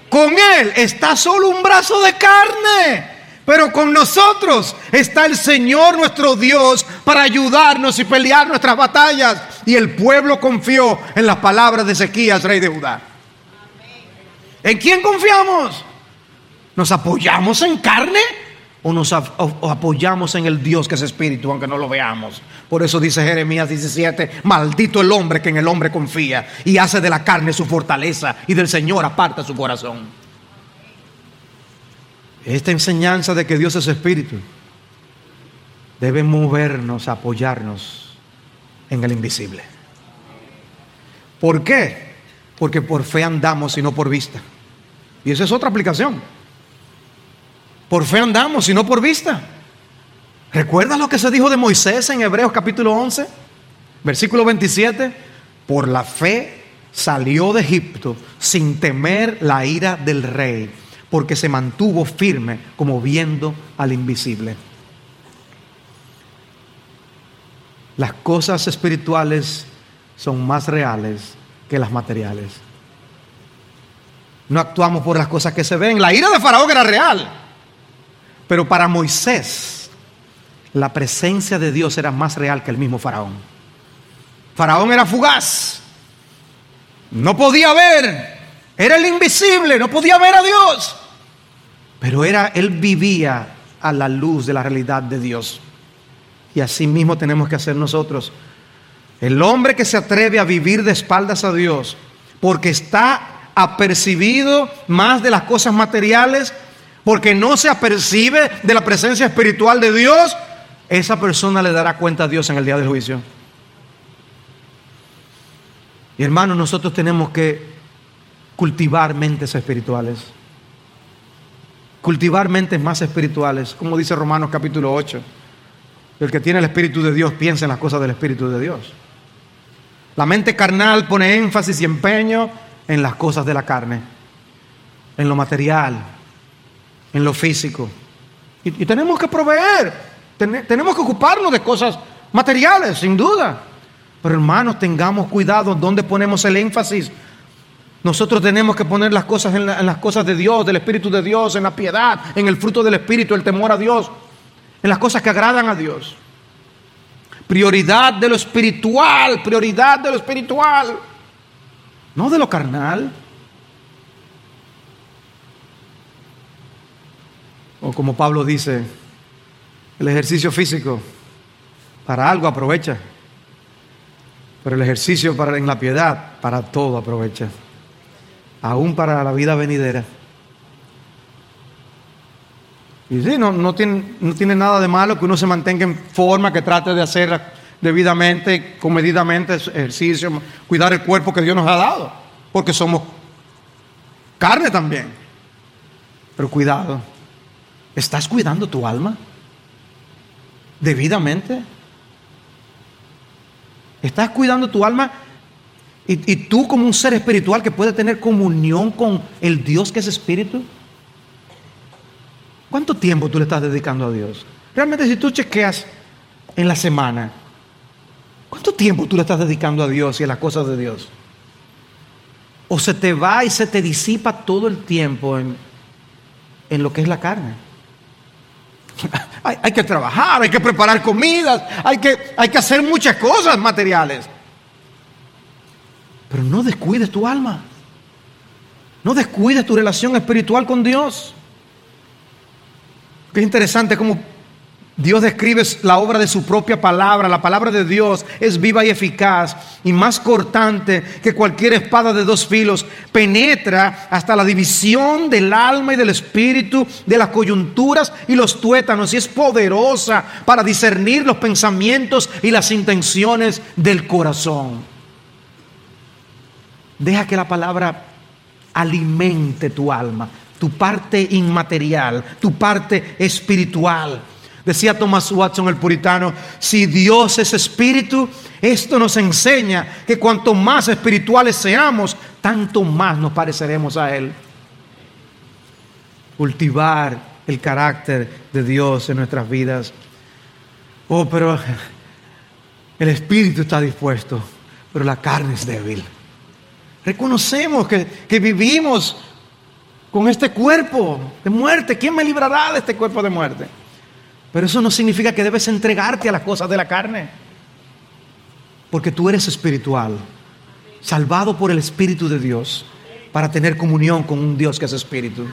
Con él está solo un brazo de carne. Pero con nosotros está el Señor nuestro Dios para ayudarnos y pelear nuestras batallas. Y el pueblo confió en las palabras de Ezequías, rey de Judá. ¿En quién confiamos? ¿Nos apoyamos en carne o nos apoyamos en el Dios que es espíritu, aunque no lo veamos? Por eso dice Jeremías 17, maldito el hombre que en el hombre confía y hace de la carne su fortaleza y del Señor aparta su corazón. Esta enseñanza de que Dios es espíritu debe movernos, apoyarnos en el invisible. ¿Por qué? Porque por fe andamos y no por vista. Y esa es otra aplicación. Por fe andamos y no por vista. ¿Recuerdas lo que se dijo de Moisés en Hebreos capítulo 11? Versículo 27. Por la fe salió de Egipto sin temer la ira del rey porque se mantuvo firme como viendo al invisible. Las cosas espirituales son más reales que las materiales. No actuamos por las cosas que se ven. La ira de Faraón era real. Pero para Moisés, la presencia de Dios era más real que el mismo Faraón. Faraón era fugaz. No podía ver era el invisible, no podía ver a Dios. Pero era, él vivía a la luz de la realidad de Dios. Y así mismo tenemos que hacer nosotros. El hombre que se atreve a vivir de espaldas a Dios, porque está apercibido más de las cosas materiales, porque no se apercibe de la presencia espiritual de Dios, esa persona le dará cuenta a Dios en el día del juicio. Y hermanos, nosotros tenemos que cultivar mentes espirituales. Cultivar mentes más espirituales, como dice Romanos capítulo 8. El que tiene el Espíritu de Dios piensa en las cosas del Espíritu de Dios. La mente carnal pone énfasis y empeño en las cosas de la carne, en lo material, en lo físico. Y, tenemos que proveer, tenemos que ocuparnos de cosas materiales, sin duda. Pero hermanos, tengamos cuidado donde ponemos el énfasis. Nosotros tenemos que poner las cosas en, las cosas de Dios, del Espíritu de Dios, en la piedad, en el fruto del Espíritu, el temor a Dios, en las cosas que agradan a Dios. Prioridad de lo espiritual, prioridad de lo espiritual, no de lo carnal. O como Pablo dice, el ejercicio físico para algo aprovecha, pero el ejercicio en la piedad para todo aprovecha. Aún para la vida venidera. Y sí, no, no, tiene, no tiene nada de malo que uno se mantenga en forma, que trate de hacer debidamente, comedidamente ejercicio, cuidar el cuerpo que Dios nos ha dado, porque somos carne también. Pero cuidado, ¿estás cuidando tu alma debidamente? ¿Estás cuidando tu alma? Y, y, tú como un ser espiritual que puede tener comunión con el Dios que es espíritu. ¿Cuánto tiempo tú le estás dedicando a Dios? Realmente si tú chequeas en la semana, ¿cuánto tiempo tú le estás dedicando a Dios y a las cosas de Dios? O se te va y se te disipa todo el tiempo en, en lo que es la carne. hay, hay, que trabajar, hay que preparar comidas, hay que, hay que hacer muchas cosas materiales. Pero no descuides tu alma. No descuides tu relación espiritual con Dios. Qué interesante cómo Dios describe la obra de su propia palabra. La palabra de Dios es viva y eficaz y más cortante que cualquier espada de dos filos. Penetra hasta la división del alma y del espíritu, de las coyunturas y los tuétanos y es poderosa para discernir los pensamientos y las intenciones del corazón. Deja que la palabra alimente tu alma tu parte inmaterial, tu parte espiritual. Decía Thomas Watson el puritano, si Dios es espíritu, esto nos enseña que cuanto más espirituales seamos, tanto más nos pareceremos a Él. Cultivar el carácter de Dios en nuestras vidas. Oh, pero el espíritu está dispuesto, pero la carne es débil. Reconocemos que, que vivimos con este cuerpo de muerte. ¿Quién me librará de este cuerpo de muerte? Pero eso no significa que debes entregarte a las cosas de la carne. Porque tú eres espiritual, salvado por el Espíritu de Dios, para tener comunión con un Dios que es espíritu.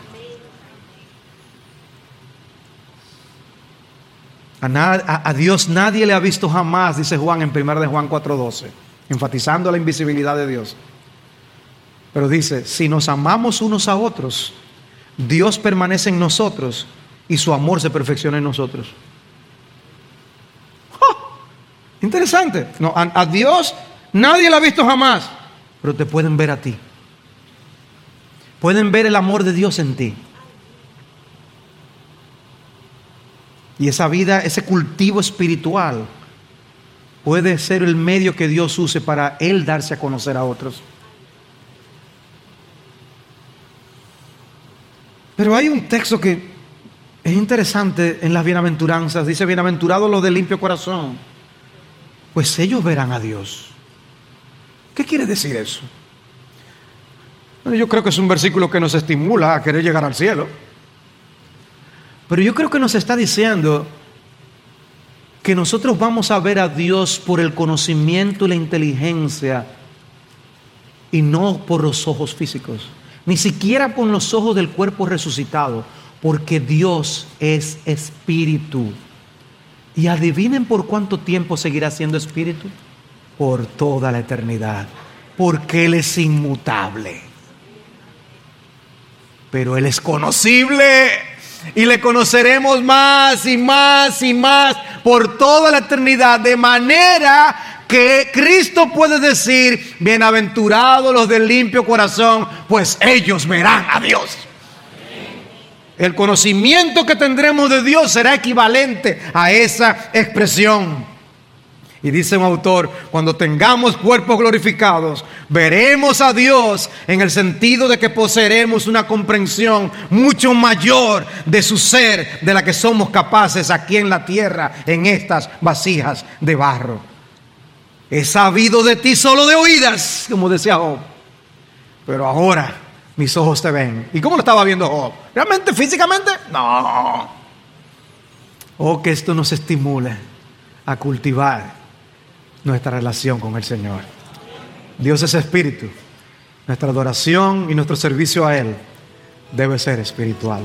A, a, Dios nadie le ha visto jamás, dice Juan en 1 de Juan 4:12, enfatizando la invisibilidad de Dios. Pero dice, si nos amamos unos a otros, Dios permanece en nosotros y su amor se perfecciona en nosotros. Interesante. No, a, Dios nadie lo ha visto jamás, pero te pueden ver a ti. Pueden ver el amor de Dios en ti. Y esa vida, ese cultivo espiritual, puede ser el medio que Dios use para Él darse a conocer a otros. Pero hay un texto que es interesante en las bienaventuranzas. Dice, bienaventurados los de limpio corazón, pues ellos verán a Dios. ¿Qué quiere decir eso? Bueno, yo creo que es un versículo que nos estimula a querer llegar al cielo. Pero yo creo que nos está diciendo que nosotros vamos a ver a Dios por el conocimiento y la inteligencia y no por los ojos físicos ni siquiera con los ojos del cuerpo resucitado, porque Dios es espíritu. Y adivinen por cuánto tiempo seguirá siendo espíritu. Por toda la eternidad, porque Él es inmutable. Pero Él es conocible y le conoceremos más y más y más por toda la eternidad, de manera que Cristo puede decir, bienaventurados los del limpio corazón, pues ellos verán a Dios. El conocimiento que tendremos de Dios será equivalente a esa expresión. Y dice un autor, cuando tengamos cuerpos glorificados, veremos a Dios en el sentido de que poseeremos una comprensión mucho mayor de su ser, de la que somos capaces aquí en la tierra, en estas vasijas de barro. He sabido de ti solo de oídas, como decía Job. Pero ahora mis ojos te ven. ¿Y cómo lo estaba viendo Job? ¿Realmente físicamente? No. Oh, que esto nos estimule a cultivar nuestra relación con el Señor. Dios es espíritu. Nuestra adoración y nuestro servicio a Él debe ser espiritual.